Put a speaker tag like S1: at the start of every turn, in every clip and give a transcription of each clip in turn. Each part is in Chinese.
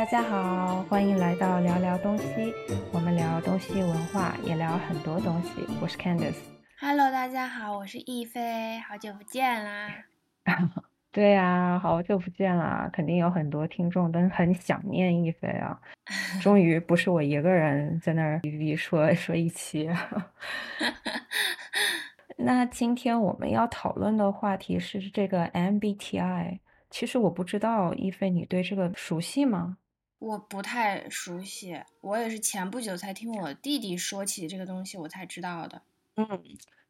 S1: 大家好，欢迎来到聊聊东西。我们聊东西文化，也聊很多东西。我是 Candice。
S2: Hello，大家好，我是亦菲，好久不见啦。
S1: 对呀，好久不见啦，肯定有很多听众都很想念亦菲啊。终于不是我一个人在那儿说说一期。那今天我们要讨论的话题是这个 MBTI。其实我不知道亦菲，你对这个熟悉吗？
S2: 我不太熟悉，我也是前不久才听我弟弟说起这个东西，我才知道的。
S1: 嗯，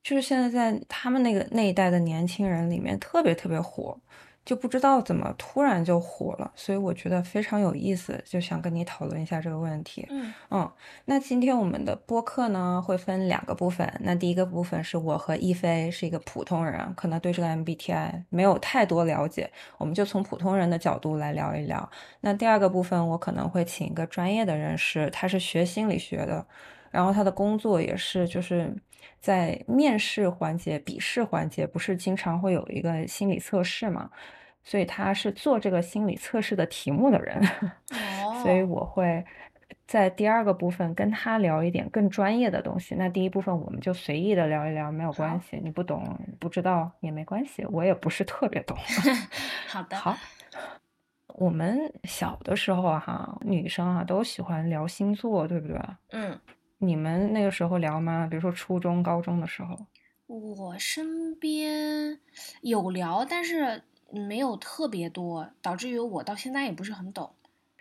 S1: 就是现在在他们那个那一代的年轻人里面特别特别火。就不知道怎么突然就火了，所以我觉得非常有意思，就想跟你讨论一下这个问题。
S2: 嗯
S1: 嗯，那今天我们的播客呢会分两个部分，那第一个部分是我和一菲是一个普通人，可能对这个 MBTI 没有太多了解，我们就从普通人的角度来聊一聊。那第二个部分我可能会请一个专业的人士，他是学心理学的，然后他的工作也是就是在面试环节、笔试环节，不是经常会有一个心理测试嘛？所以他是做这个心理测试的题目的人，所以我会在第二个部分跟他聊一点更专业的东西。那第一部分我们就随意的聊一聊，没有关系。你不懂不知道也没关系，我也不是特别懂。
S2: 好的。
S1: 好，我们小的时候哈，女生啊都喜欢聊星座，对不对？
S2: 嗯。
S1: 你们那个时候聊吗？比如说初中、高中的时候。
S2: 我身边有聊，但是。没有特别多，导致于我到现在也不是很懂。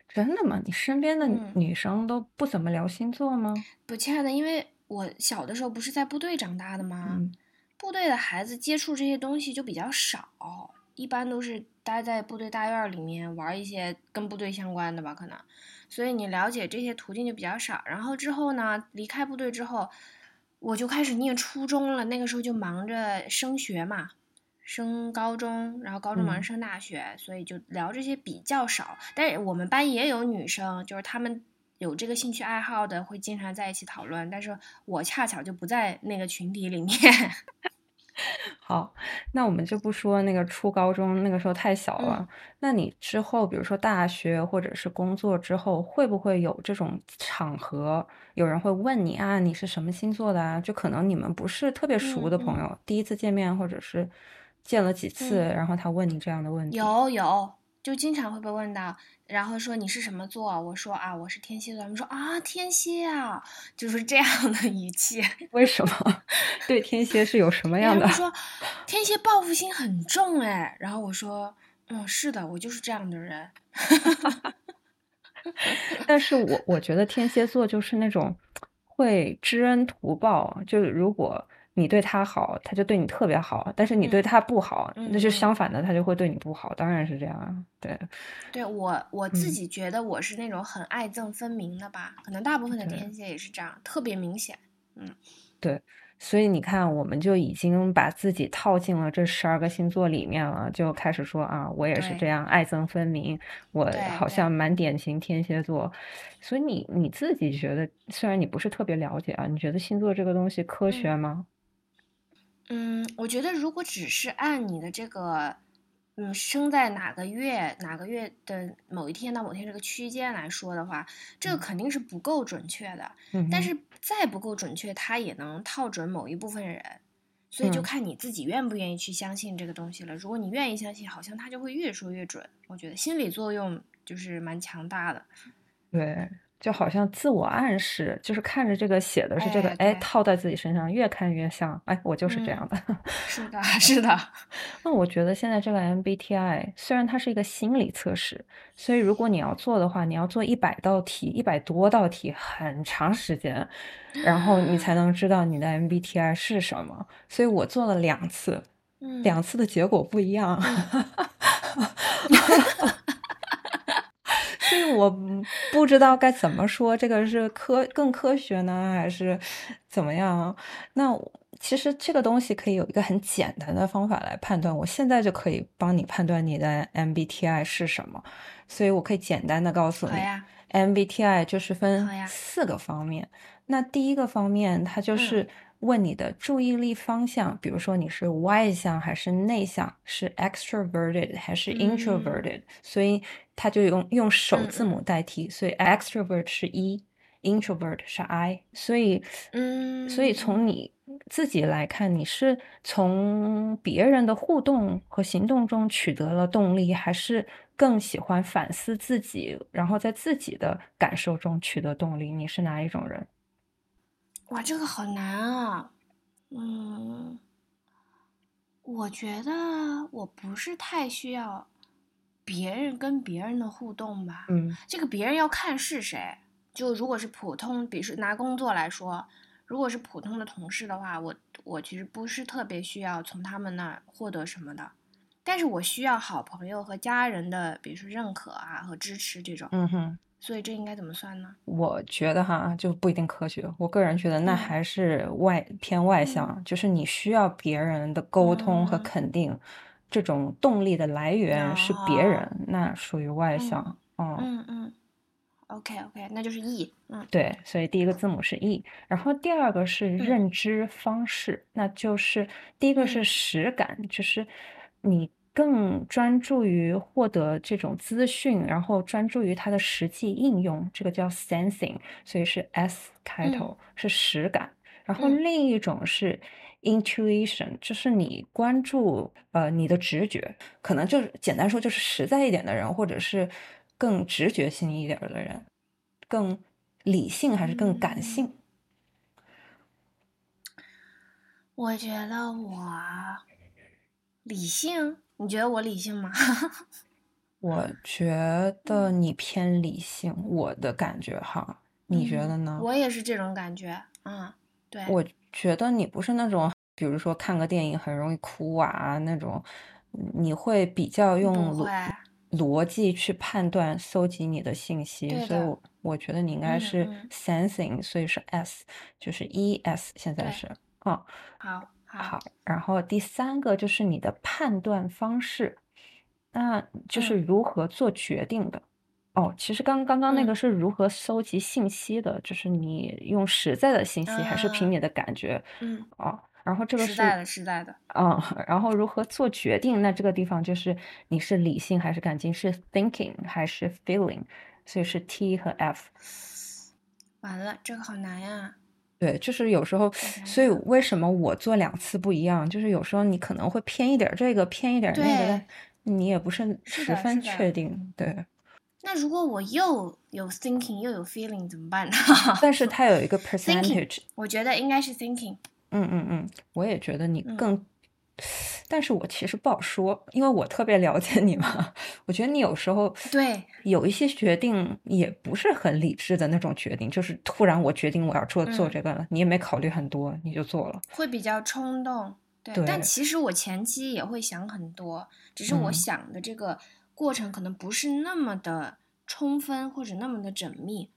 S1: 真的吗？你身边的女生都不怎么聊星座吗？
S2: 不，亲爱的，因为我小的时候不是在部队长大的吗？部队的孩子接触这些东西就比较少，一般都是待在部队大院里面玩一些跟部队相关的吧，可能。所以你了解这些途径就比较少。然后之后呢，离开部队之后，我就开始念初中了，那个时候就忙着升学嘛。升高中，然后高中忙升大学，所以就聊这些比较少。但是我们班也有女生，就是她们有这个兴趣爱好的，会经常在一起讨论。但是我恰巧就不在那个群体里面。
S1: 好，那我们就不说那个初高中那个时候太小了。那你之后，比如说大学或者是工作之后，会不会有这种场合，有人会问你啊，你是什么星座的啊？就可能你们不是特别熟的朋友，第一次见面或者是。见了几次，然后他问你这样的问题，
S2: 有有，就经常会被问到，然后说你是什么座，我说啊我是天蝎座，他们说啊天蝎啊，就是这样的语气。
S1: 为什么？对天蝎是有什么样的？
S2: 说天蝎报复心很重哎，然后我说嗯是的，我就是这样的人。
S1: 但是我我觉得天蝎座就是那种会知恩图报，就是如果。你对他好，他就对你特别好；但是你对他不好，那就相反的，他就会对你不好。当然是这样啊，对。
S2: 对我我自己觉得我是那种很爱憎分明的吧，可能大部分的天蝎也是这样，特别明显。嗯，
S1: 对。所以你看，我们就已经把自己套进了这十二个星座里面了，就开始说啊，我也是这样爱憎分明，我好像蛮典型天蝎座。所以你你自己觉得，虽然你不是特别了解啊，你觉得星座这个东西科学吗？
S2: 嗯，我觉得如果只是按你的这个，嗯，生在哪个月哪个月的某一天到某天这个区间来说的话，这个肯定是不够准确的。
S1: 嗯，
S2: 但是再不够准确，它也能套准某一部分人，所以就看你自己愿不愿意去相信这个东西了。如果你愿意相信，好像它就会越说越准。我觉得心理作用就是蛮强大的。
S1: 对。就好像自我暗示，就是看着这个写的是这个，哎，套在自己身上，越看越像，哎，我就是这样的。
S2: 是的，是的。
S1: 那我觉得现在这个 MBTI 虽然它是一个心理测试，所以如果你要做的话，你要做一百道题，一百多道题，很长时间，然后你才 能知道你的 MBTI 是什么。所以我做了两次，两次的结果不一样。所以我不知道该怎么说，这个是科更科学呢，还是怎么样？那其实这个东西可以有一个很简单的方法来判断，我现在就可以帮你判断你的 MBTI 是什么。所以我可以简单的告诉你，MBTI 就是分四个方面。那第一个方面，它就是问你的注意力方向，比如说你是外向还是内向，是 extroverted 还是 introverted，所以它就用用首字母代替，所以 extrovert 是 E，introvert 是 I，所以，
S2: 嗯，
S1: 所以从你自己来看，你是从别人的互动和行动中取得了动力，还是更喜欢反思自己，然后在自己的感受中取得动力？你是哪一种人？
S2: 哇，这个好难啊！嗯，我觉得我不是太需要别人跟别人的互动吧。
S1: 嗯，
S2: 这个别人要看是谁。就如果是普通，比如说拿工作来说，如果是普通的同事的话，我我其实不是特别需要从他们那儿获得什么的。但是我需要好朋友和家人的，比如说认可啊和支持这种。
S1: 嗯哼。
S2: 所以这应该怎么算呢？
S1: 我觉得哈就不一定科学。我个人觉得那还是外偏外向，就是你需要别人的沟通和肯定，这种动力的来源是别人，那属于外向。
S2: 嗯嗯嗯。OK OK，那就是 E。嗯，
S1: 对，所以第一个字母是 E，然后第二个是认知方式，那就是第一个是实感，就是你。更专注于获得这种资讯，然后专注于它的实际应用，这个叫 sensing，所以是 S 开头，是实感。然后另一种是 intuition，就是你关注呃你的直觉，可能就是简单说就是实在一点的人，或者是更直觉性一点的人，更理性还是更感性？
S2: 我觉得我理性。你觉得我理性吗？
S1: 我觉得你偏理性，我的感觉哈，你觉得呢？
S2: 我也是这种感觉，嗯，对。
S1: 我觉得你不是那种，比如说看个电影很容易哭啊那种，你会比较用逻逻辑去判断、搜集你的信息，所以我我觉得你应该是 sensing，所以是 S，就是 E S，现在是，
S2: 嗯，好。好，
S1: 然后第三个就是你的判断方式，那就是如何做决定的。哦，其实刚刚刚那个是如何搜集信息的，就是你用实在的信息还是凭你的感觉？
S2: 嗯，
S1: 哦，然后这个是
S2: 实在的，实在的。
S1: 嗯，然后如何做决定？那这个地方就是你是理性还是感情？是 thinking 还是 feeling？所以是 T 和 F。
S2: 完了，这个好难呀。
S1: 对，就是有时候，所以为什么我做两次不一样？就是有时候你可能会偏一点这个，偏一点那个，你也不是十分确定。对。
S2: 那如果我又有 thinking 又有 feeling 怎么办呢？
S1: 但是它有一个 percentage，
S2: 我觉得应该是 thinking。
S1: 嗯嗯嗯，我也觉得你更。但是我其实不好说，因为我特别了解你嘛。我觉得你有时候
S2: 对
S1: 有一些决定也不是很理智的那种决定，就是突然我决定我要做做这个了，你也没考虑很多，你就做了，
S2: 会比较冲动。对，但其实我前期也会想很多，只是我想的这个过程可能不是那么的充分或者那么的缜密，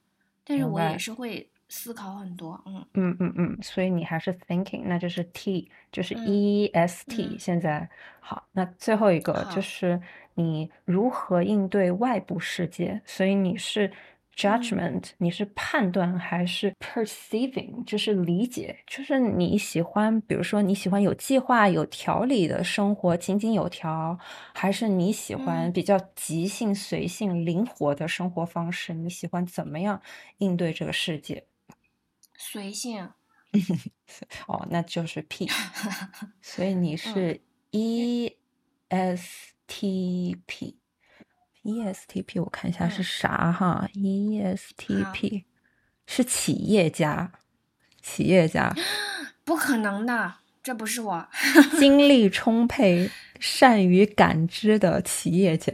S2: 但是我也是会。思考很多，嗯
S1: 嗯嗯嗯，所以你还是 thinking，那就是 T，就是 E S T。现在好，那最后一个就是你如何应对外部世界，所以你是。Judgment，你是判断还是 perceiving？就是理解，就是你喜欢，比如说你喜欢有计划、有条理的生活，井井有条，还是你喜欢比较即兴、随性、灵活的生活方式？你喜欢怎么样应对这个世界？
S2: 随性。
S1: 哦，那就是 P。所以你是 E S T P。ESTP，我看一下是啥哈？ESTP 是企业家，企业家，
S2: 不可能的，这不是我。
S1: 精力充沛、善于感知的企业家。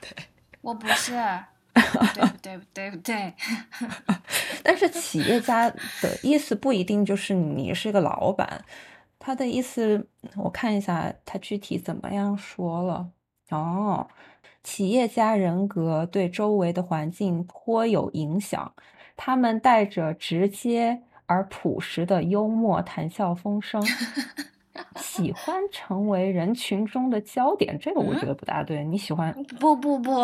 S1: 对，
S2: 我不是，对不对？对不对？
S1: 但是企业家的意思不一定就是你是个老板，他的意思我看一下，他具体怎么样说了哦。企业家人格对周围的环境颇有影响，他们带着直接而朴实的幽默，谈笑风生，喜欢成为人群中的焦点。这个我觉得不大对，你喜欢？
S2: 不不不，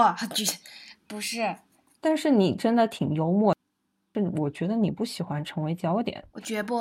S2: 不是。
S1: 但是你真的挺幽默，我觉得你不喜欢成为焦点。
S2: 我绝不，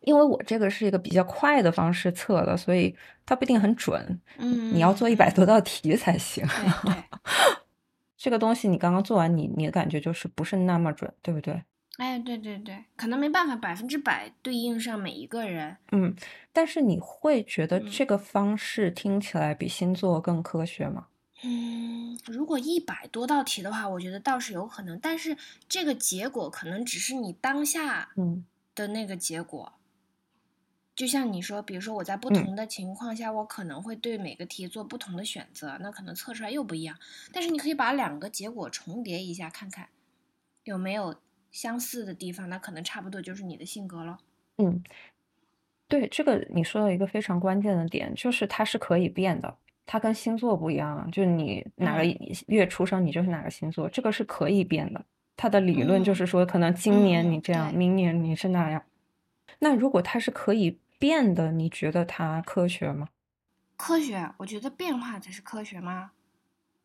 S1: 因为我这个是一个比较快的方式测的，所以它不一定很准。
S2: 嗯，
S1: 你要做一百多道题才行。
S2: 对对。
S1: 这个东西你刚刚做完，你你的感觉就是不是那么准，对不对？
S2: 哎，对对对，可能没办法百分之百对应上每一个人。
S1: 嗯，但是你会觉得这个方式听起来比星座更科学吗？
S2: 嗯，如果一百多道题的话，我觉得倒是有可能，但是这个结果可能只是你当下
S1: 嗯
S2: 的那个结果。就像你说，比如说我在不同的情况下，我可能会对每个题做不同的选择，那可能测出来又不一样。但是你可以把两个结果重叠一下，看看有没有。相似的地方，那可能差不多就是你的性格了。
S1: 嗯，对，这个你说到一个非常关键的点，就是它是可以变的，它跟星座不一样，就是你哪个月出生，你就是哪个星座，这个是可以变的。它的理论就是说，可能今年你这样，明年你是那样。那如果它是可以变的，你觉得它科学吗？
S2: 科学，我觉得变化才是科学吗？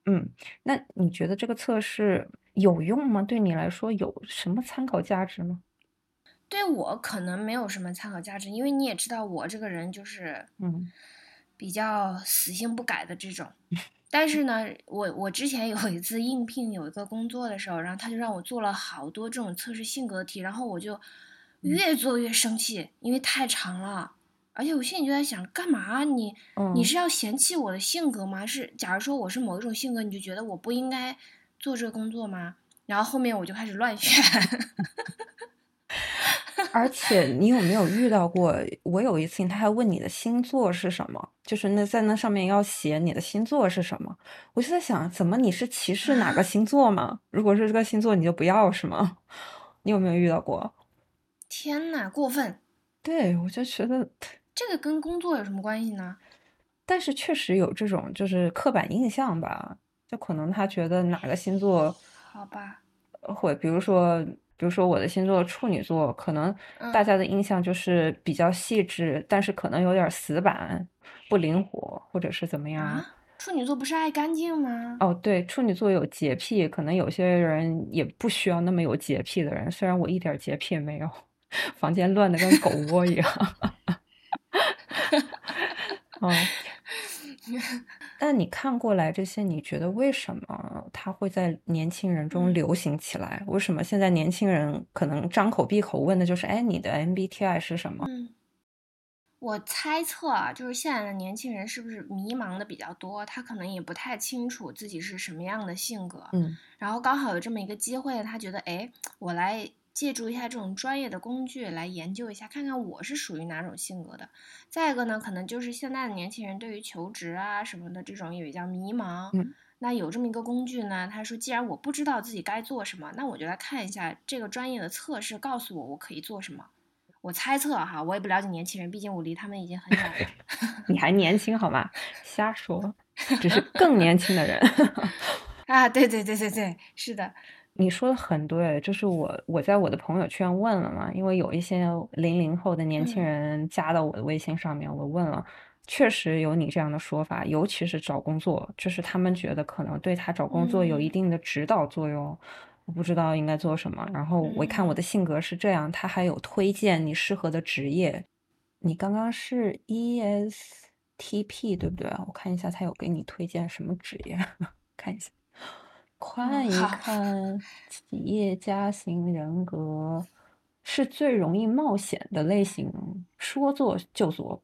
S1: 嗯，那你觉得这个测试？有用吗？对你来说有什么参考价值吗？
S2: 对我可能没有什么参考价值，因为你也知道我这个人就是
S1: 嗯，
S2: 比较死性不改的这种。但是呢，我我之前有一次应聘有一个工作的时候，然后他就让我做了好多这种测试性格题，然后我就越做越生气，因为太长了，而且我心里就在想，干嘛你你是要嫌弃我的性格吗？是假如说我是某一种性格，你就觉得我不应该。做这个工作吗？然后后面我就开始乱选。
S1: 而且你有没有遇到过？我有一次，他还问你的星座是什么，就是那在那上面要写你的星座是什么。我就在想，怎么你是歧视哪个星座吗？如果是这个星座，你就不要是吗？你有没有遇到过？
S2: 天呐，过分！
S1: 对我就觉得
S2: 这个跟工作有什么关系呢？
S1: 但是确实有这种就是刻板印象吧。就可能他觉得哪个星座，
S2: 好吧，
S1: 会比如说，比如说我的星座处女座，可能大家的印象就是比较细致，但是可能有点死板、不灵活，或者是怎么样？
S2: 处女座不是爱干净吗？
S1: 哦，对，处女座有洁癖，可能有些人也不需要那么有洁癖的人。虽然我一点洁癖也没有，房间乱的跟狗窝一样。哦。但你看过来这些，你觉得为什么它会在年轻人中流行起来？为什么现在年轻人可能张口闭口问的就是“哎，你的 MBTI 是什么？”
S2: 嗯，我猜测啊，就是现在的年轻人是不是迷茫的比较多？他可能也不太清楚自己是什么样的性格。
S1: 嗯，
S2: 然后刚好有这么一个机会，他觉得，哎，我来。借助一下这种专业的工具来研究一下，看看我是属于哪种性格的。再一个呢，可能就是现在的年轻人对于求职啊什么的这种也比较迷茫。
S1: 嗯，
S2: 那有这么一个工具呢，他说，既然我不知道自己该做什么，那我就来看一下这个专业的测试，告诉我我可以做什么。我猜测哈，我也不了解年轻人，毕竟我离他们已经很远了。
S1: 你还年轻好吗？瞎说，只是更年轻的人。
S2: 啊，对对对对对，是的。
S1: 你说的很对，就是我我在我的朋友圈问了嘛，因为有一些零零后的年轻人加到我的微信上面，我问了，确实有你这样的说法，尤其是找工作，就是他们觉得可能对他找工作有一定的指导作用，我不知道应该做什么。然后我一看我的性格是这样，他还有推荐你适合的职业。你刚刚是 ESTP 对不对？我看一下他有给你推荐什么职业，看一下。看一看企业家型人格是最容易冒险的类型，说做就做，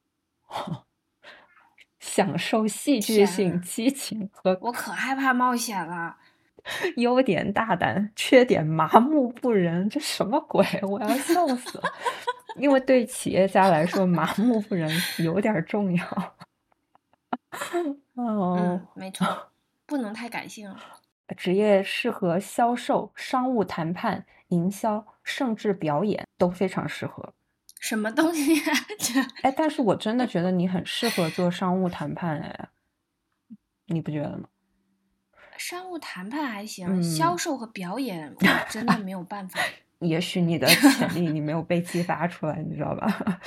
S1: 享受戏剧性、激情和
S2: 我可害怕冒险了。
S1: 优点大胆，缺点麻木不仁，这什么鬼？我要笑死了！因为对企业家来说，麻木不仁有点重要。
S2: 哦，没错，不能太感性了。
S1: 职业适合销售、商务谈判、营销，甚至表演都非常适合。
S2: 什么东西？
S1: 哎，但是我真的觉得你很适合做商务谈判，哎，你不觉得吗？
S2: 商务谈判还行，销售和表演 我真的没有办法。
S1: 也许你的潜力你没有被激发出来，你知道吧？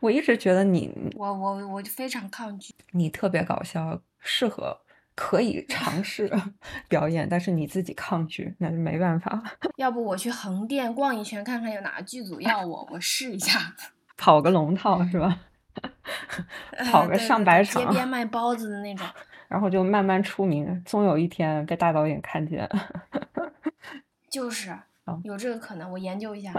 S1: 我一直觉得你，
S2: 我我我非常抗拒。
S1: 你特别搞笑，适合。可以尝试 表演，但是你自己抗拒，那就没办法。
S2: 要不我去横店逛一圈，看看有哪个剧组要我，我试一下，
S1: 跑个龙套是吧？跑个上百场，
S2: 街边卖包子的那种，
S1: 然后就慢慢出名，总有一天被大导演看见。
S2: 就是，有这个可能，我研究一下。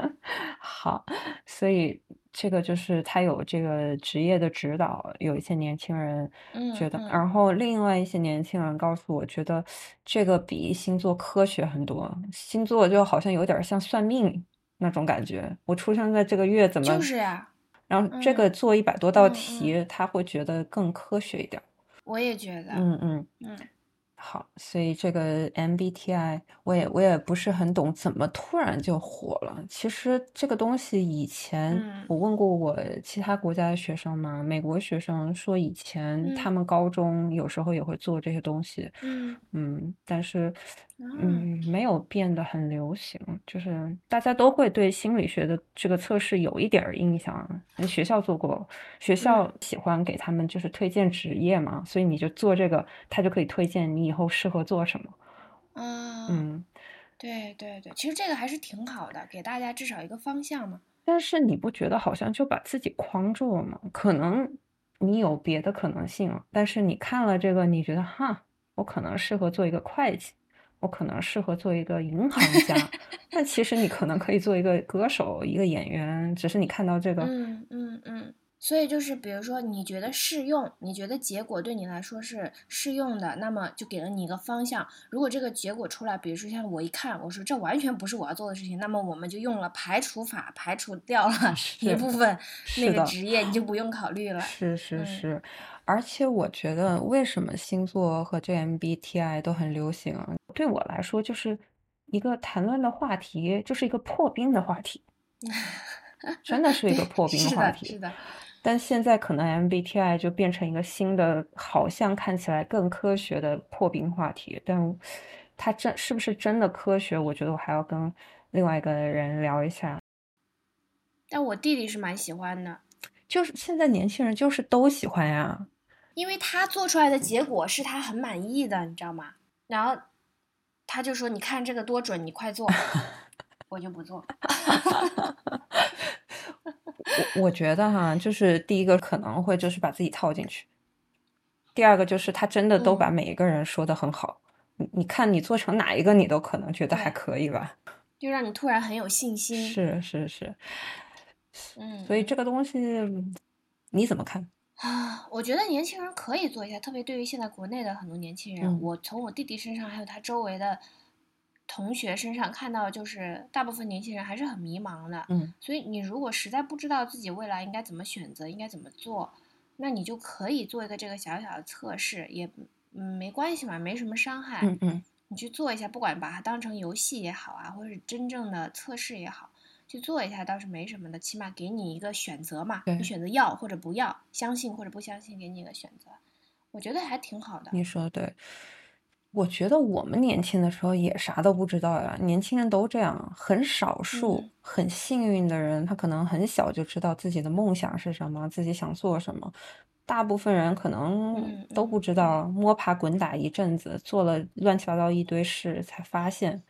S1: 好，所以。这个就是他有这个职业的指导，有一些年轻人觉得，然后另外一些年轻人告诉我，觉得这个比星座科学很多。星座就好像有点像算命那种感觉，我出生在这个月怎么
S2: 就是呀？
S1: 然后这个做一百多道题，他会觉得更科学一点。
S2: 我也觉得，
S1: 嗯嗯嗯。好，所以这个 MBTI 我也我也不是很懂，怎么突然就火了？其实这个东西以前我问过我其他国家的学生嘛，美国学生说以前他们高中有时候也会做这些东西，
S2: 嗯
S1: 嗯，但是。嗯，没有变得很流行，就是大家都会对心理学的这个测试有一点印象。学校做过，学校喜欢给他们就是推荐职业嘛，所以你就做这个，他就可以推荐你以后适合做什么。
S2: 嗯，对对对，其实这个还是挺好的，给大家至少一个方向嘛。
S1: 但是你不觉得好像就把自己框住了吗？可能你有别的可能性，但是你看了这个，你觉得哈，我可能适合做一个会计。我可能适合做一个银行家，但其实你可能可以做一个歌手、一个演员，只是你看到这个。
S2: 嗯嗯嗯。所以就是，比如说你觉得适用，你觉得结果对你来说是适用的，那么就给了你一个方向。如果这个结果出来，比如说像我一看，我说这完全不是我要做的事情，那么我们就用了排除法，排除掉了 一部分那个职业，你就不用考虑了。
S1: 是是是。而且我觉得，为什么星座和这 MBTI 都很流行？对我来说，就是一个谈论的话题，就是一个破冰的话题，真的是一个破冰的话题。
S2: 是的。
S1: 但现在可能 MBTI 就变成一个新的，好像看起来更科学的破冰话题。但它真是不是真的科学？我觉得我还要跟另外一个人聊一下。
S2: 但我弟弟是蛮喜欢的，
S1: 就是现在年轻人就是都喜欢呀。
S2: 因为他做出来的结果是他很满意的，你知道吗？然后他就说：“你看这个多准，你快做。”我就不做。
S1: 我我觉得哈，就是第一个可能会就是把自己套进去，第二个就是他真的都把每一个人说的很好。你你看你做成哪一个，你都可能觉得还可以吧？
S2: 就让你突然很有信心。
S1: 是是是。
S2: 嗯。
S1: 所以这个东西你怎么看？
S2: 啊，我觉得年轻人可以做一下，特别对于现在国内的很多年轻人，我从我弟弟身上，还有他周围的同学身上看到，就是大部分年轻人还是很迷茫的。
S1: 嗯，
S2: 所以你如果实在不知道自己未来应该怎么选择，应该怎么做，那你就可以做一个这个小小的测试，也嗯没关系嘛，没什么伤害。
S1: 嗯嗯，
S2: 你去做一下，不管把它当成游戏也好啊，或者是真正的测试也好。去做一下倒是没什么的，起码给你一个选择嘛，你选择要或者不要，相信或者不相信，给你一个选择，我觉得还挺好的。
S1: 你说对，我觉得我们年轻的时候也啥都不知道呀，年轻人都这样，很少数很幸运的人，他可能很小就知道自己的梦想是什么，自己想做什么，大部分人可能都不知道，摸爬滚打一阵子，做了乱七八糟一堆事，才发现。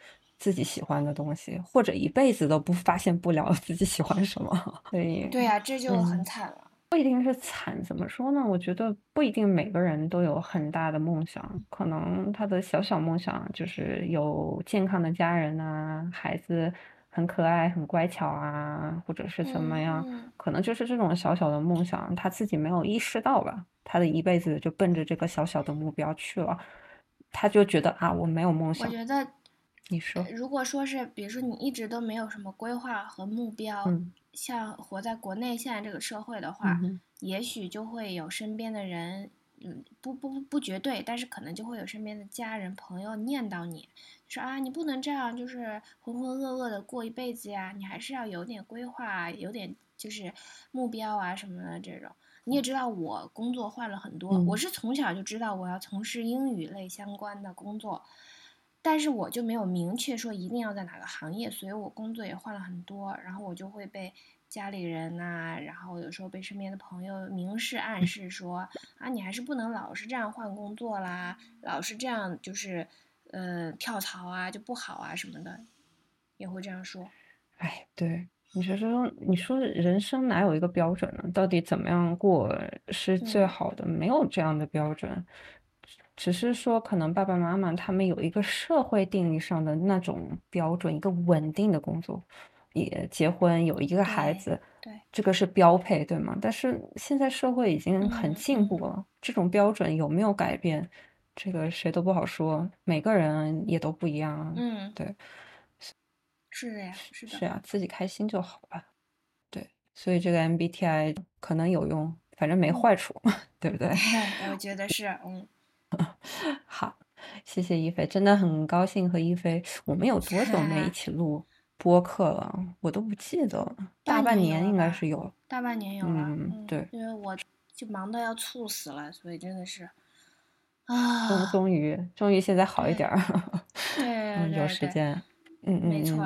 S1: 自己喜欢的东西，或者一辈子都不发现不了自己喜欢什么，所以
S2: 对呀，这就很惨了。
S1: 不一定是惨，怎么说呢？我觉得不一定每个人都有很大的梦想，可能他的小小梦想就是有健康的家人啊，孩子很可爱、很乖巧啊，或者是怎么样，可能就是这种小小的梦想，他自己没有意识到吧？他的一辈子就奔着这个小小的目标去了，他就觉得啊，我没有梦想。
S2: 我觉得。
S1: 你说，
S2: 如果说是，比如说你一直都没有什么规划和目标，像活在国内现在这个社会的话，也许就会有身边的人，嗯，不不不绝对，但是可能就会有身边的家人朋友念叨你，说啊，你不能这样，就是浑浑噩噩的过一辈子呀，你还是要有点规划，有点就是目标啊什么的这种。你也知道我工作换了很多，我是从小就知道我要从事英语类相关的工作。但是我就没有明确说一定要在哪个行业，所以我工作也换了很多，然后我就会被家里人呐，然后有时候被身边的朋友明示暗示说啊，你还是不能老是这样换工作啦，老是这样就是呃跳槽啊就不好啊什么的，也会这样说。
S1: 哎，对，你说说，你说人生哪有一个标准呢？到底怎么样过是最好的？没有这样的标准，只是说可能爸爸妈妈他们有一个社会定义上的那种标准，一个稳定的工作。也结婚有一个孩子，
S2: 对，
S1: 这个是标配，对吗？但是现在社会已经很进步了，这种标准有没有改变，这个谁都不好说，每个人也都不一样啊。
S2: 嗯，
S1: 对，
S2: 是的呀，是的，
S1: 是啊，自己开心就好吧。对，所以这个 MBTI 可能有用，反正没坏处，对不对？
S2: 我觉得是，嗯。
S1: 好，谢谢一菲，真的很高兴和一菲，我们有多久没一 起录？播客了，我都不记得了，大半年应该是有，
S2: 大半年有了，
S1: 嗯，对，
S2: 因为我就忙到要猝死了，所以真的是啊，
S1: 终终于终于现在好一点儿，
S2: 对，
S1: 有时间，嗯嗯
S2: 没错，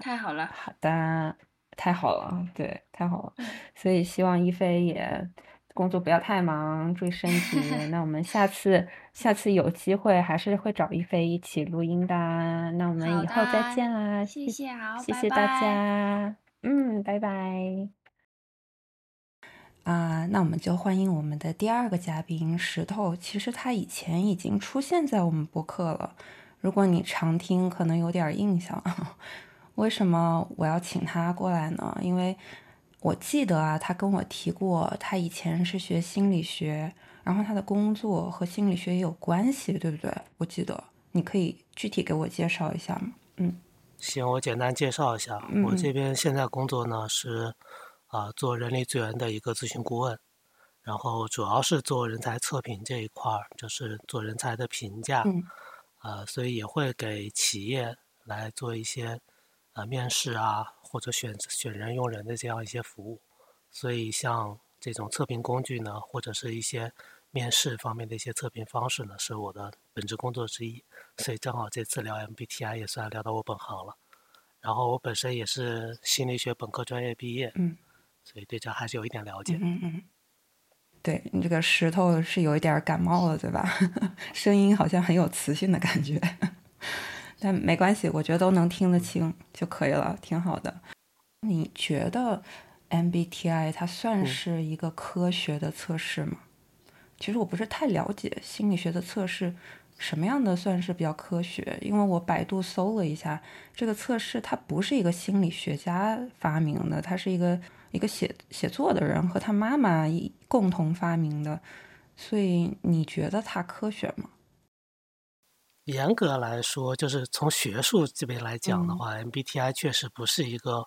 S1: 太
S2: 好了，
S1: 好的，太好了，对，太好了，所以希望一菲也。工作不要太忙，注意身体。那我们下次下次有机会还是会找一菲一起录音的。那我们以后再见啦，
S2: 谢谢，好，
S1: 谢谢大家，嗯，拜拜。啊，那我们就欢迎我们的第二个嘉宾石头。其实他以前已经出现在我们播客了，如果你常听，可能有点印象。为什么我要请他过来呢？因为。我记得啊，他跟我提过，他以前是学心理学，然后他的工作和心理学也有关系，对不对？我记得，你可以具体给我介绍一下吗？嗯，
S3: 行，我简单介绍一下，我这边现在工作呢是啊做人力资源的一个咨询顾问，然后主要是做人才测评这一块儿，就是做人才的评价，呃，所以也会给企业来做一些呃面试啊。或者选选人用人的这样一些服务，所以像这种测评工具呢，或者是一些面试方面的一些测评方式呢，是我的本职工作之一。所以正好这次聊 MBTI 也算聊到我本行了。然后我本身也是心理学本科专业毕业，
S1: 嗯，
S3: 所以对这还是有一点了解。
S1: 嗯嗯，对你这个石头是有一点感冒了，对吧？声音好像很有磁性的感觉。但没关系，我觉得都能听得清就可以了，挺好的。你觉得 MBTI 它算是一个科学的测试吗？其实我不是太了解心理学的测试，什么样的算是比较科学？因为我百度搜了一下，这个测试它不是一个心理学家发明的，它是一个一个写写作的人和他妈妈共同发明的，所以你觉得它科学吗？
S3: 严格来说，就是从学术这边来讲的话，MBTI 确实不是一个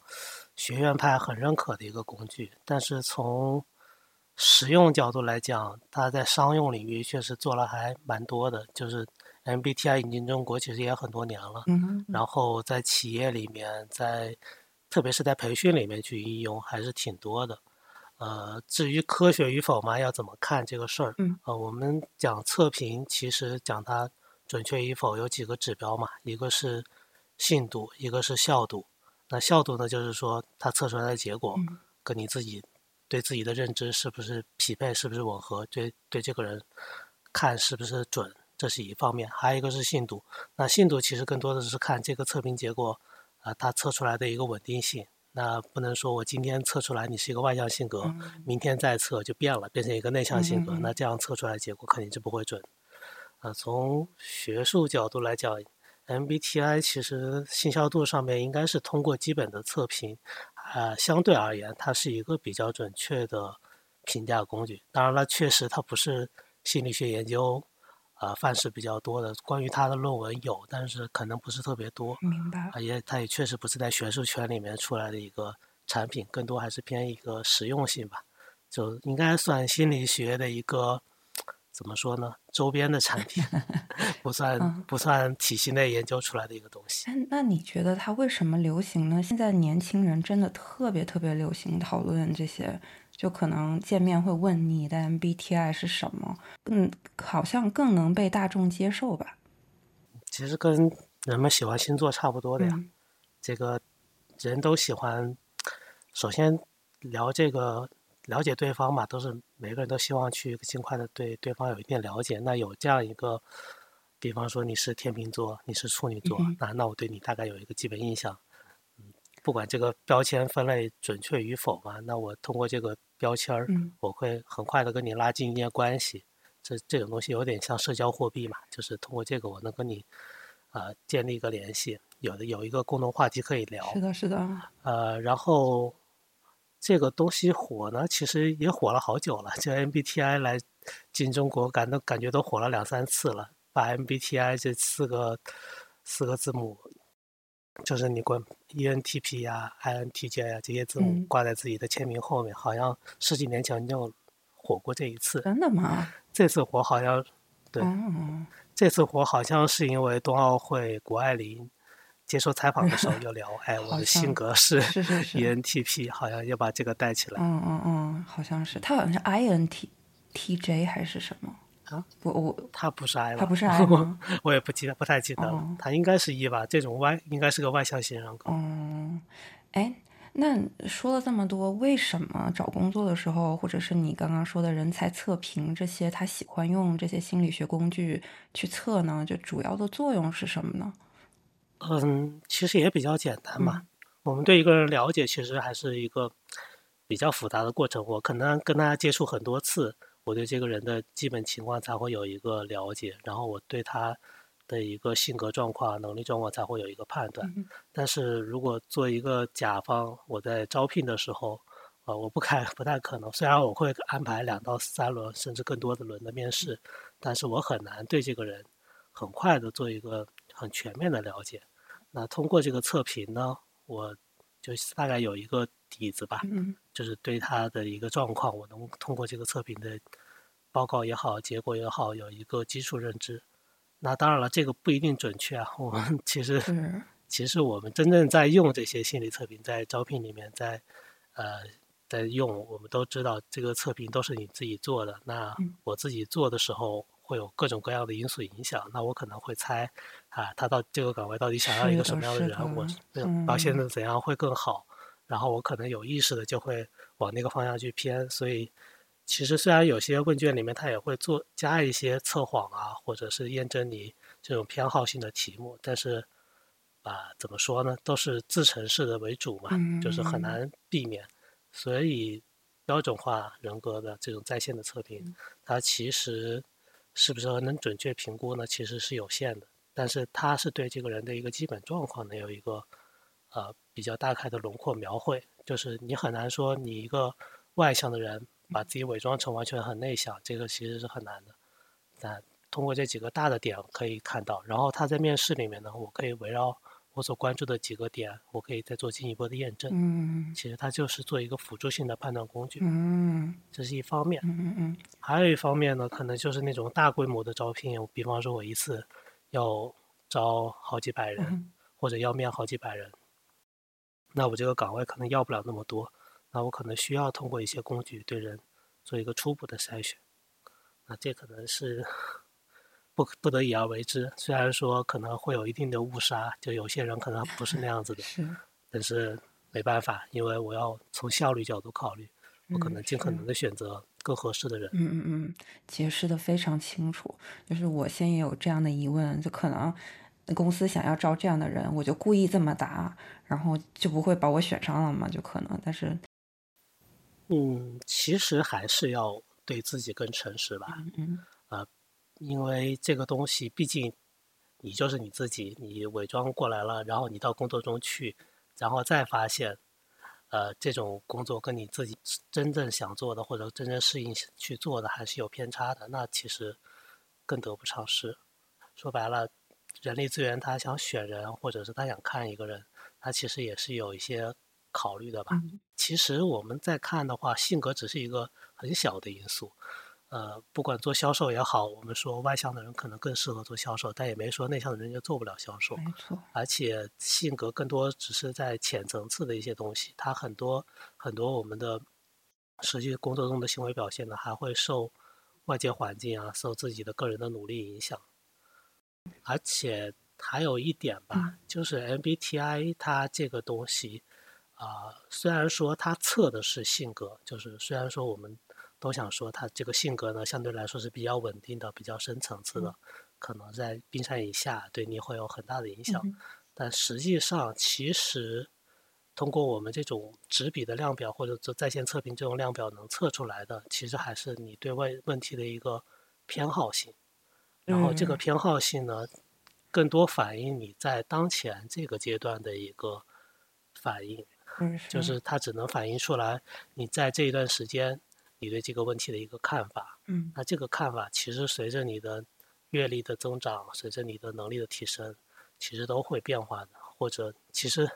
S3: 学院派很认可的一个工具。但是从实用角度来讲，它在商用领域确实做了还蛮多的。就是 MBTI 引进中国其实也很多年了，然后在企业里面，在特别是在培训里面去应用还是挺多的。呃，至于科学与否嘛，要怎么看这个事儿？呃，我们讲测评，其实讲它。准确与否有几个指标嘛？一个是信度，一个是效度。那效度呢，就是说它测出来的结果跟你自己对自己的认知是不是匹配，是不是吻合？对对，这个人看是不是准，这是一方面。还有一个是信度。那信度其实更多的是看这个测评结果啊，它测出来的一个稳定性。那不能说我今天测出来你是一个外向性格，明天再测就变了，变成一个内向性格。那这样测出来结果肯定就不会准。呃，从学术角度来讲，MBTI 其实信效度上面应该是通过基本的测评，啊，相对而言，它是一个比较准确的评价工具。当然了，确实它不是心理学研究，呃，范式比较多的。关于它的论文有，但是可能不是特别多。
S1: 明白。
S3: 啊，也它也确实不是在学术圈里面出来的一个产品，更多还是偏一个实用性吧，就应该算心理学的一个。怎么说呢？周边的产品 不算不算体系内研究出来的一个东西。
S1: 那你觉得它为什么流行呢？现在年轻人真的特别特别流行讨论这些，就可能见面会问你的 MBTI 是什么，嗯，好像更能被大众接受吧？
S3: 其实跟人们喜欢星座差不多的呀。这个人都喜欢。首先聊这个了解对方嘛，都是每个人都希望去尽快的对对方有一定了解。那有这样一个，比方说你是天秤座，你是处女座，那那我对你大概有一个基本印象。嗯，不管这个标签分类准确与否嘛，那我通过这个标签儿，我会很快的跟你拉近一些关系。这这种东西有点像社交货币嘛，就是通过这个我能跟你，呃，建立一个联系，有的有一个共同话题可以聊。
S1: 是的，是的。
S3: 呃，然后这个东西火呢，其实也火了好久了。就 MBTI 来进中国，感都感觉都火了两三次了。把 MBTI 这四个四个字母，就是你管 ENTP 呀、INTJ 呀这些字母挂在自己的签名后面，好像十几年前就火过这一次。
S1: 真的吗？
S3: 这次火好像，对，这次火好像是因为冬奥会谷爱凌接受采访的时候 又聊，哎，我的性格是 ENTP，好像要把这个带起来。
S1: 嗯嗯嗯，好像是，他好像是 INTTJ 还是什么啊？我我
S3: 他不是 I
S1: 他不是 I 吗？
S3: 我也不记得，不太记得了。他应该是 E 吧？这种外应该是个外向型人格。
S1: 嗯，哎。那说了这么多，为什么找工作的时候，或者是你刚刚说的人才测评这些，他喜欢用这些心理学工具去测呢？就主要的作用是什么呢？
S3: 嗯，其实也比较简单嘛。我们对一个人了解，其实还是一个比较复杂的过程。我可能跟他接触很多次，我对这个人的基本情况才会有一个了解，然后我对他。的一个性格状况、能力状况才会有一个判断。但是如果做一个甲方，我在招聘的时候，呃，我不开不太可能。虽然我会安排两到三轮甚至更多的轮的面试，但是我很难对这个人很快的做一个很全面的了解。那通过这个测评呢，我就大概有一个底子吧，就是对他的一个状况，我能通过这个测评的报告也好、结果也好，有一个基础认知。那当然了，这个不一定准确啊。我们其实，其实我们真正在用这些心理测评，在招聘里面，在呃，在用，我们都知道这个测评都是你自己做的。那我自己做的时候，会有各种各样的因素影响。那我可能会猜，啊，他到这个岗位到底想要一个什么样的人？我表现的怎样会更好？然后我可能有意识的就会往那个方向去偏。所以。其实虽然有些问卷里面它也会做加一些测谎啊，或者是验证你这种偏好性的题目，但是啊，怎么说呢，都是自成式的为主嘛，就是很难避免。所以标准化人格的这种在线的测评，它其实是不是能准确评估呢？其实是有限的。但是它是对这个人的一个基本状况呢有一个呃比较大概的轮廓描绘，就是你很难说你一个外向的人。把自己伪装成完全很内向，这个其实是很难的。但通过这几个大的点可以看到，然后他在面试里面呢，我可以围绕我所关注的几个点，我可以再做进一步的验证。
S1: 嗯，
S3: 其实它就是做一个辅助性的判断工具。
S1: 嗯，
S3: 这是一方面。
S1: 嗯嗯
S3: 还有一方面呢，可能就是那种大规模的招聘，比方说我一次要招好几百人，或者要面好几百人，那我这个岗位可能要不了那么多。那我可能需要通过一些工具对人做一个初步的筛选，那这可能是 不不得已而为之。虽然说可能会有一定的误杀，就有些人可能不是那样子的，但是没办法，因为我要从效率角度考虑，我可能尽可能的选择更合适的人。
S1: 嗯嗯嗯，解释的非常清楚。就是我先也有这样的疑问，就可能公司想要招这样的人，我就故意这么答，然后就不会把我选上了嘛？就可能，但是。
S3: 嗯，其实还是要对自己更诚实吧。
S1: 嗯，
S3: 呃，因为这个东西，毕竟你就是你自己，你伪装过来了，然后你到工作中去，然后再发现，呃，这种工作跟你自己真正想做的或者真正适应去做的还是有偏差的，那其实更得不偿失。说白了，人力资源他想选人，或者是他想看一个人，他其实也是有一些。考虑的吧，其实我们在看的话，性格只是一个很小的因素。呃，不管做销售也好，我们说外向的人可能更适合做销售，但也没说内向的人就做不了销售。
S1: 没错，
S3: 而且性格更多只是在浅层次的一些东西，它很多很多我们的实际工作中的行为表现呢，还会受外界环境啊，受自己的个人的努力影响。而且还有一点吧，就是 MBTI 它这个东西。啊，虽然说它测的是性格，就是虽然说我们都想说他这个性格呢，相对来说是比较稳定的、比较深层次的，可能在冰山以下对你会有很大的影响，但实际上其实。通过我们这种纸笔的量表，或者做在线测评这种量表能测出来的，其实还是你对问问题的一个偏好性。然后这个偏好性呢，更多反映你在当前这个阶段的一个反应。
S1: 嗯，
S3: 就是它只能反映出来你在这一段时间你对这个问题的一个看法。
S1: 嗯，
S3: 那这个看法其实随着你的阅历的增长，随着你的能力的提升，其实都会变化的。或者，其实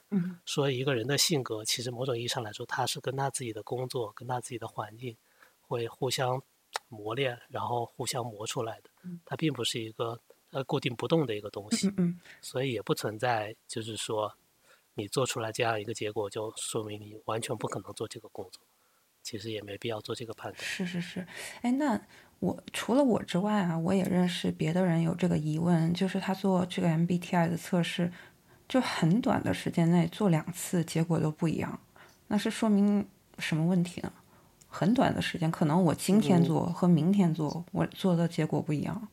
S3: 说一个人的性格，其实某种意义上来说，他是跟他自己的工作、跟他自己的环境会互相磨练，然后互相磨出来的。它并不是一个呃固定不动的一个东西，所以也不存在就是说你做出来这样一个结果，就说明你完全不可能做这个工作。其实也没必要做这个判断。
S1: 是是是，哎，那我除了我之外啊，我也认识别的人有这个疑问，就是他做这个 MBTI 的测试。就很短的时间内做两次，结果都不一样，那是说明什么问题呢？很短的时间，可能我今天做和明天做，我做的结果不一样。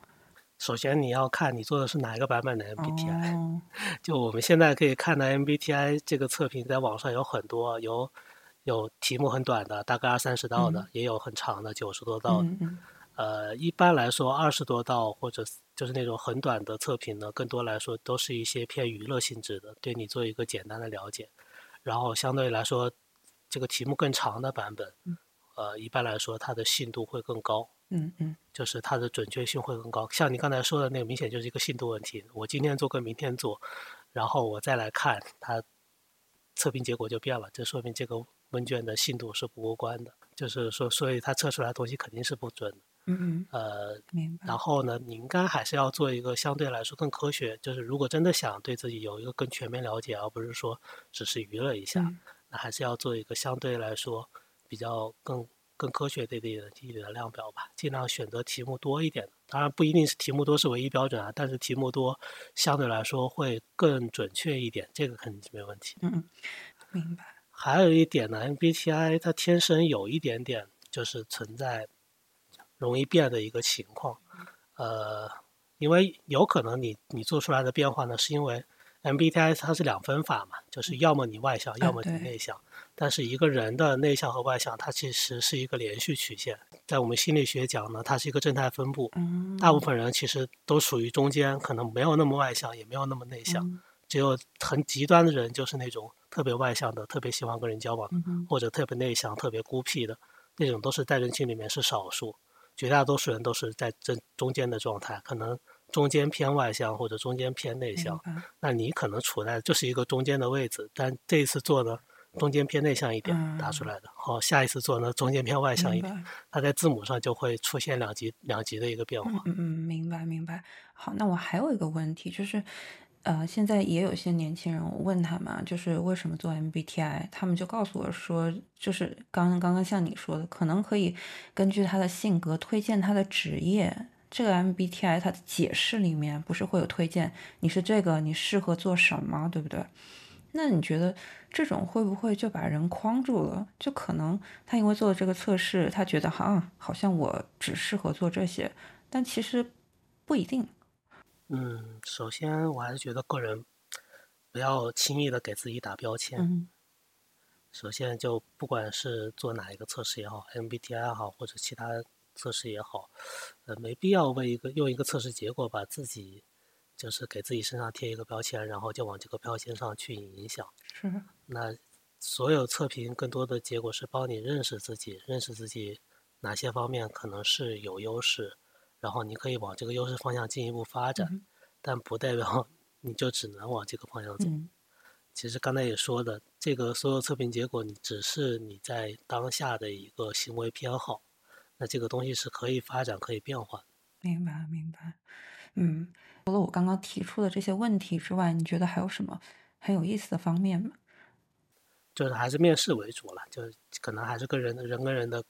S3: 首先你要看你做的是哪一个版本的 MBTI。就我们现在可以看到 MBTI 这个测评，在网上有很多，有有题目很短的，大概二三十道的，也有很长的，九十多道的。呃，一般来说，二十多道或者就是那种很短的测评呢，更多来说都是一些偏娱乐性质的，对你做一个简单的了解。然后相对来说，这个题目更长的版本，呃，一般来说它的信度会更高。
S1: 嗯嗯，
S3: 就是它的准确性会更高。像你刚才说的那个，明显就是一个信度问题。我今天做跟明天做，然后我再来看它测评结果就变了，这说明这个问卷的信度是不过关的。就是说，所以它测出来的东西肯定是不准的。
S1: 嗯
S3: 呃，
S1: 明白。
S3: 然后呢，你应该还是要做一个相对来说更科学，就是如果真的想对自己有一个更全面了解，而不是说只是娱乐一下，那还是要做一个相对来说比较更更科学的一点一点的量表吧，尽量选择题目多一点的。当然不一定是题目多是唯一标准啊，但是题目多相对来说会更准确一点，这个肯定是没问题。
S1: 嗯，明白。
S3: 还有一点呢，MBTI 它天生有一点点就是存在。容易变的一个情况，呃，因为有可能你你做出来的变化呢，是因为 MBTI 它是两分法嘛，就是要么你外向，要么你内向。但是一个人的内向和外向，它其实是一个连续曲线，在我们心理学讲呢，它是一个正态分布。大部分人其实都属于中间，可能没有那么外向，也没有那么内向。只有很极端的人，就是那种特别外向的，特别喜欢跟人交往的，或者特别内向、特别孤僻的那种，都是在人群里面是少数。绝大多数人都是在这中间的状态，可能中间偏外向或者中间偏内向。那你可能处在就是一个中间的位置，但这一次做呢，中间偏内向一点打出来的，好，下一次做呢，中间偏外向一点，它在字母上就会出现两级两级的一个变化。
S1: 嗯嗯，明白明白。好，那我还有一个问题就是。呃，现在也有些年轻人，我问他们，就是为什么做 MBTI，他们就告诉我说，就是刚刚刚像你说的，可能可以根据他的性格推荐他的职业。这个 MBTI 它的解释里面不是会有推荐，你是这个，你适合做什么，对不对？那你觉得这种会不会就把人框住了？就可能他因为做了这个测试，他觉得哈，好像我只适合做这些，但其实不一定。
S3: 嗯，首先我还是觉得个人不要轻易的给自己打标签。
S1: 嗯。
S3: 首先，就不管是做哪一个测试也好，MBTI 也好，或者其他测试也好，呃，没必要为一个用一个测试结果把自己就是给自己身上贴一个标签，然后就往这个标签上去影响。
S1: 是。
S3: 那所有测评更多的结果是帮你认识自己，认识自己哪些方面可能是有优势。然后你可以往这个优势方向进一步发展，但不代表你就只能往这个方向走。其实刚才也说的，这个所有测评结果，你只是你在当下的一个行为偏好，那这个东西是可以发展、可以变化。
S1: 明白，明白。嗯，除了我刚刚提出的这些问题之外，你觉得还有什么很有意思的方面吗？
S3: 就是还是面试为主了，就可能还是跟人的人跟人的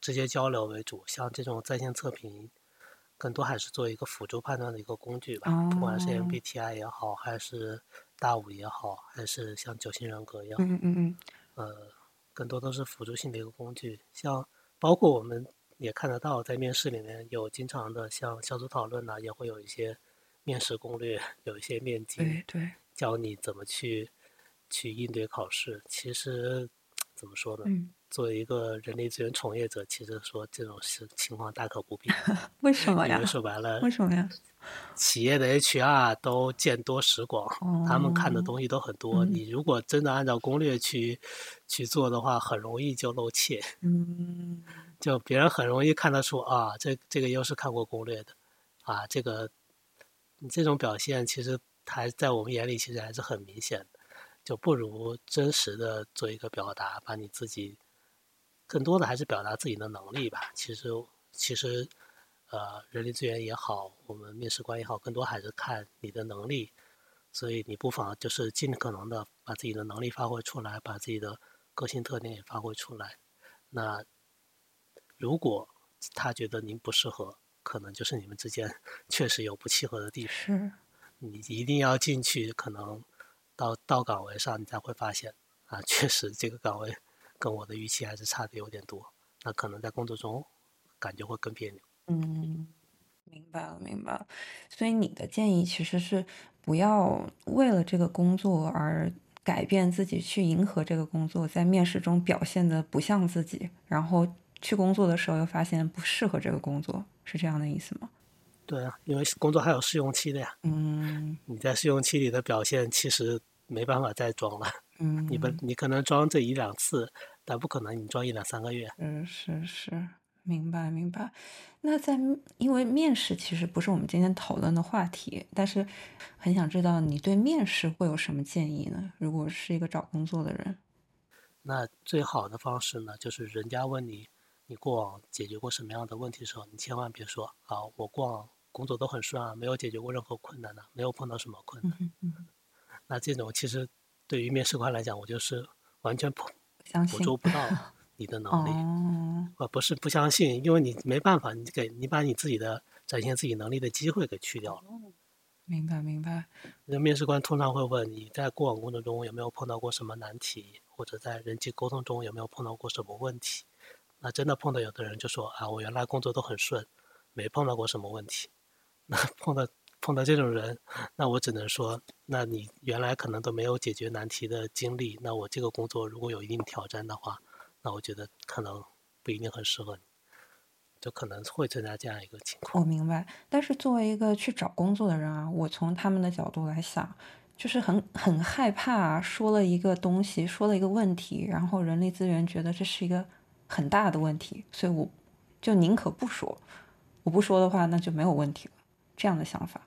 S3: 直接交流为主，像这种在线测评。更多还是做一个辅助判断的一个工具吧，不管是 MBTI 也好，还是大五也好，还是像九型人格一样。
S1: 嗯嗯嗯，
S3: 呃，更多都是辅助性的一个工具。像包括我们也看得到，在面试里面有经常的像小组讨论呐，也会有一些面试攻略，有一些面经，
S1: 对对，
S3: 教你怎么去去应对考试。其实怎么说呢？
S1: 嗯。
S3: 作为一个人力资源从业者，其实说这种事情况大可不必。
S1: 为什么呀？
S3: 因为说白了，
S1: 为什么呀？
S3: 企业的 HR 都见多识广，他们看的东西都很多。你如果真的按照攻略去去做的话，很容易就露怯。
S1: 嗯，
S3: 就别人很容易看得出啊，这这个又是看过攻略的，啊，这个你这种表现其实还在我们眼里其实还是很明显的，就不如真实的做一个表达，把你自己。更多的还是表达自己的能力吧。其实，其实，呃，人力资源也好，我们面试官也好，更多还是看你的能力。所以，你不妨就是尽可能的把自己的能力发挥出来，把自己的个性特点也发挥出来。那如果他觉得您不适合，可能就是你们之间 确实有不契合的地方。
S1: 是，
S3: 你一定要进去，可能到到岗位上，你才会发现啊，确实这个岗位。跟我的预期还是差的有点多，那可能在工作中感觉会更别扭。
S1: 嗯，明白了，明白了。所以你的建议其实是不要为了这个工作而改变自己，去迎合这个工作，在面试中表现的不像自己，然后去工作的时候又发现不适合这个工作，是这样的意思吗？
S3: 对啊，因为工作还有试用期的呀。
S1: 嗯，
S3: 你在试用期里的表现其实没办法再装了。
S1: 嗯，
S3: 你不，你可能装这一两次，但不可能你装一两三个月。
S1: 嗯，是是，明白明白。那在因为面试其实不是我们今天讨论的话题，但是很想知道你对面试会有什么建议呢？如果是一个找工作的人，
S3: 那最好的方式呢，就是人家问你你过往解决过什么样的问题的时候，你千万别说啊，我过往工作都很顺啊，没有解决过任何困难的，没有碰到什么困难。
S1: 嗯嗯。
S3: 那这种其实。对于面试官来讲，我就是完全捕捕捉不到你的 能力，啊，不是不相信，因为你没办法，你给你把你自己的展现自己能力的机会给去掉了。
S1: 明白明白。
S3: 那面试官通常会问你在过往工作中有没有碰到过什么难题，或者在人际沟通中有没有碰到过什么问题。那真的碰到有的人就说啊，我原来工作都很顺，没碰到过什么问题。那碰到。碰到这种人，那我只能说，那你原来可能都没有解决难题的经历。那我这个工作如果有一定挑战的话，那我觉得可能不一定很适合你，就可能会存在这样一个情况。
S1: 我明白，但是作为一个去找工作的人啊，我从他们的角度来想，就是很很害怕说了一个东西，说了一个问题，然后人力资源觉得这是一个很大的问题，所以我就宁可不说。我不说的话，那就没有问题了。这样的想法。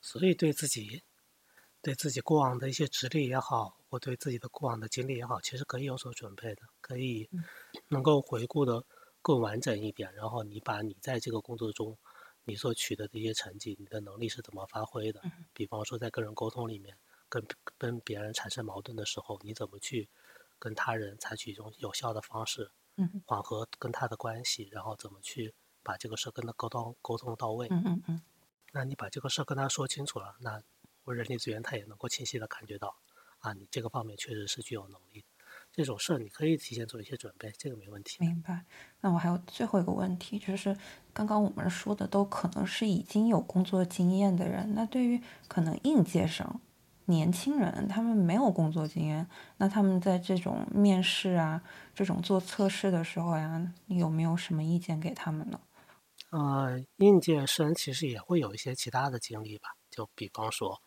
S3: 所以，对自己、对自己过往的一些职历也好，或对自己的过往的经历也好，其实可以有所准备的，可以能够回顾的更完整一点。然后，你把你在这个工作中你所取得的一些成绩，你的能力是怎么发挥的？比方说，在跟人沟通里面，跟跟别人产生矛盾的时候，你怎么去跟他人采取一种有效的方式，缓和跟他的关系，然后怎么去把这个事跟他沟通沟通到位？
S1: 嗯嗯嗯。
S3: 那你把这个事儿跟他说清楚了，那我人力资源他也能够清晰的感觉到，啊，你这个方面确实是具有能力，这种事儿你可以提前做一些准备，这个没问题。
S1: 明白。那我还有最后一个问题，就是刚刚我们说的都可能是已经有工作经验的人，那对于可能应届生、年轻人，他们没有工作经验，那他们在这种面试啊、这种做测试的时候呀，你有没有什么意见给他们呢？
S3: 呃，应届生其实也会有一些其他的经历吧，就比方说，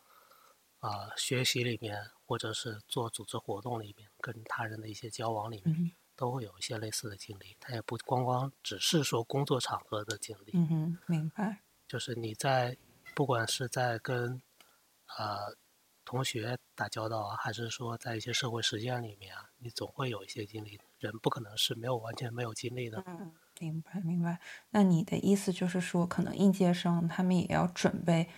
S3: 呃，学习里面，或者是做组织活动里面，跟他人的一些交往里面，都会有一些类似的经历。他也不光光只是说工作场合的经历。
S1: 嗯哼，明白。
S3: 就是你在不管是在跟呃同学打交道啊，还是说在一些社会实践里面啊，你总会有一些经历。人不可能是没有完全没有经历的。
S1: 嗯。明白，明白。那你的意思就是说，可能应届生他们也要准备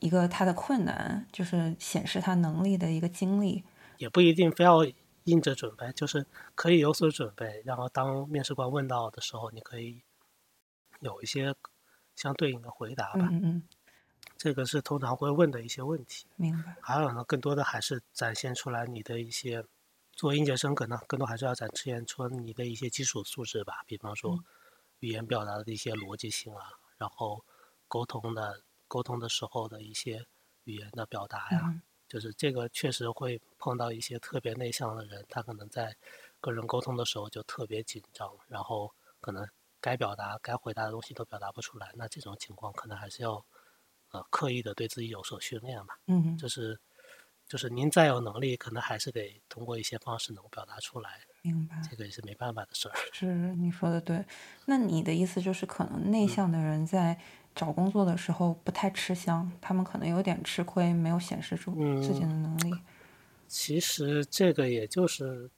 S1: 一个他的困难，就是显示他能力的一个经历。
S3: 也不一定非要硬着准备，就是可以有所准备。然后当面试官问到的时候，你可以有一些相对应的回答吧。
S1: 嗯嗯。
S3: 这个是通常会问的一些问题。
S1: 明白。
S3: 还有呢，更多的还是展现出来你的一些做应届生可能更多还是要展现出你的一些基础素质吧，比方说语言表达的一些逻辑性啊，然后沟通的沟通的时候的一些语言的表达呀，就是这个确实会碰到一些特别内向的人，他可能在跟人沟通的时候就特别紧张，然后可能该表达该回答的东西都表达不出来，那这种情况可能还是要呃刻意的对自己有所训练吧，
S1: 嗯，
S3: 就是。就是您再有能力，可能还是得通过一些方式能表达出来。
S1: 明白，
S3: 这个也是没办法的事儿。
S1: 是你说的对。那你的意思就是，可能内向的人在找工作的时候不太吃香，他们可能有点吃亏，没有显示出自己的能力。
S3: 其实这个也就是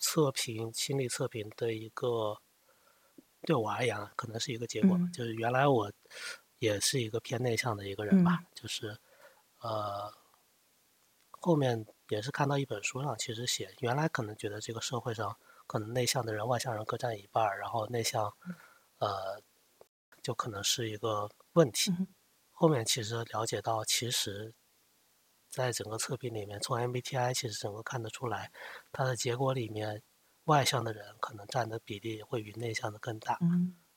S3: 测评心理测评的一个，对我而言可能是一个结果。就是原来我也是一个偏内向的一个人吧，就是呃。后面也是看到一本书上，其实写原来可能觉得这个社会上可能内向的人、外向人各占一半儿，然后内向，呃，就可能是一个问题。后面其实了解到，其实在整个测评里面，从 MBTI 其实整个看得出来，它的结果里面，外向的人可能占的比例会比内向的更大。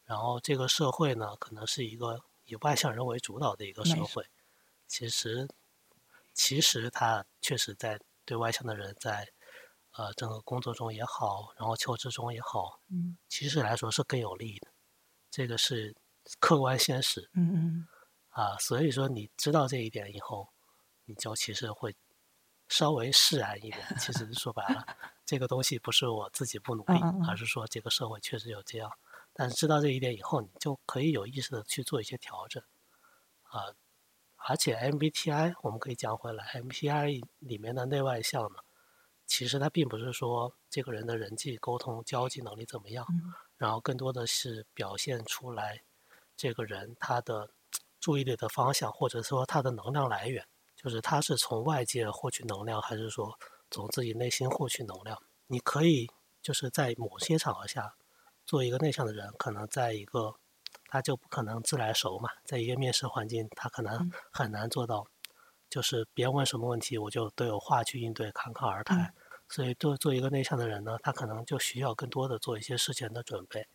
S3: 然后这个社会呢，可能是一个以外向人为主导的一个社会，其实。其实他确实在对外向的人在，呃，整个工作中也好，然后求职中也好，
S1: 嗯，
S3: 其实来说是更有利的，这个是客观现实，
S1: 嗯嗯，
S3: 啊，所以说你知道这一点以后，你就其实会稍微释然一点。其实说白了，这个东西不是我自己不努力，而是说这个社会确实有这样。但是知道这一点以后，你就可以有意识的去做一些调整，啊。而且 MBTI 我们可以讲回来，MBTI 里面的内外向呢，其实它并不是说这个人的人际沟通、交际能力怎么样，然后更多的是表现出来这个人他的注意力的方向，或者说他的能量来源，就是他是从外界获取能量，还是说从自己内心获取能量。你可以就是在某些场合下，做一个内向的人，可能在一个。他就不可能自来熟嘛，在一个面试环境，他可能很难做到，就是别人问什么问题，我就都有话去应对，侃侃而谈。所以做做一个内向的人呢，他可能就需要更多的做一些事前的准备，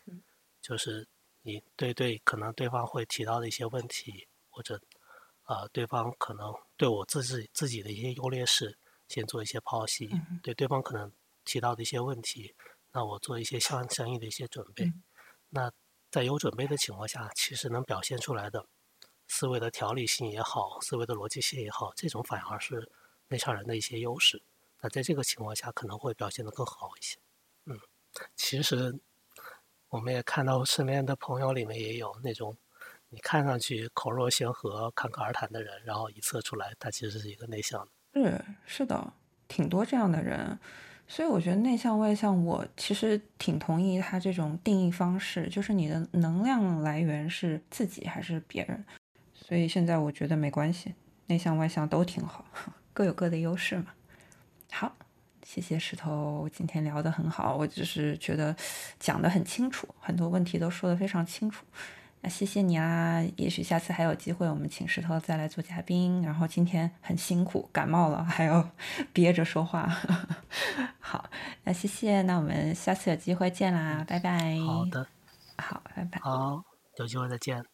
S3: 就是你对对可能对方会提到的一些问题，或者啊对方可能对我自己自己的一些优劣势，先做一些剖析，对对方可能提到的一些问题，那我做一些相相应的一些准备，那。在有准备的情况下，其实能表现出来的思维的条理性也好，思维的逻辑性也好，这种反而是内向人的一些优势。那在这个情况下，可能会表现得更好一些。嗯，其实我们也看到身边的朋友里面也有那种你看上去口若悬河、侃侃而谈的人，然后一测出来他其实是一个内向的。
S1: 是是的，挺多这样的人。所以我觉得内向外向，我其实挺同意他这种定义方式，就是你的能量来源是自己还是别人。所以现在我觉得没关系，内向外向都挺好，各有各的优势嘛。好，谢谢石头，今天聊得很好，我只是觉得讲得很清楚，很多问题都说得非常清楚。那谢谢你啦！也许下次还有机会，我们请石头再来做嘉宾。然后今天很辛苦，感冒了，还要 憋着说话。好，那谢谢，那我们下次有机会见啦，拜拜。
S3: 好的，
S1: 好，拜拜。
S3: 好，有机会再见。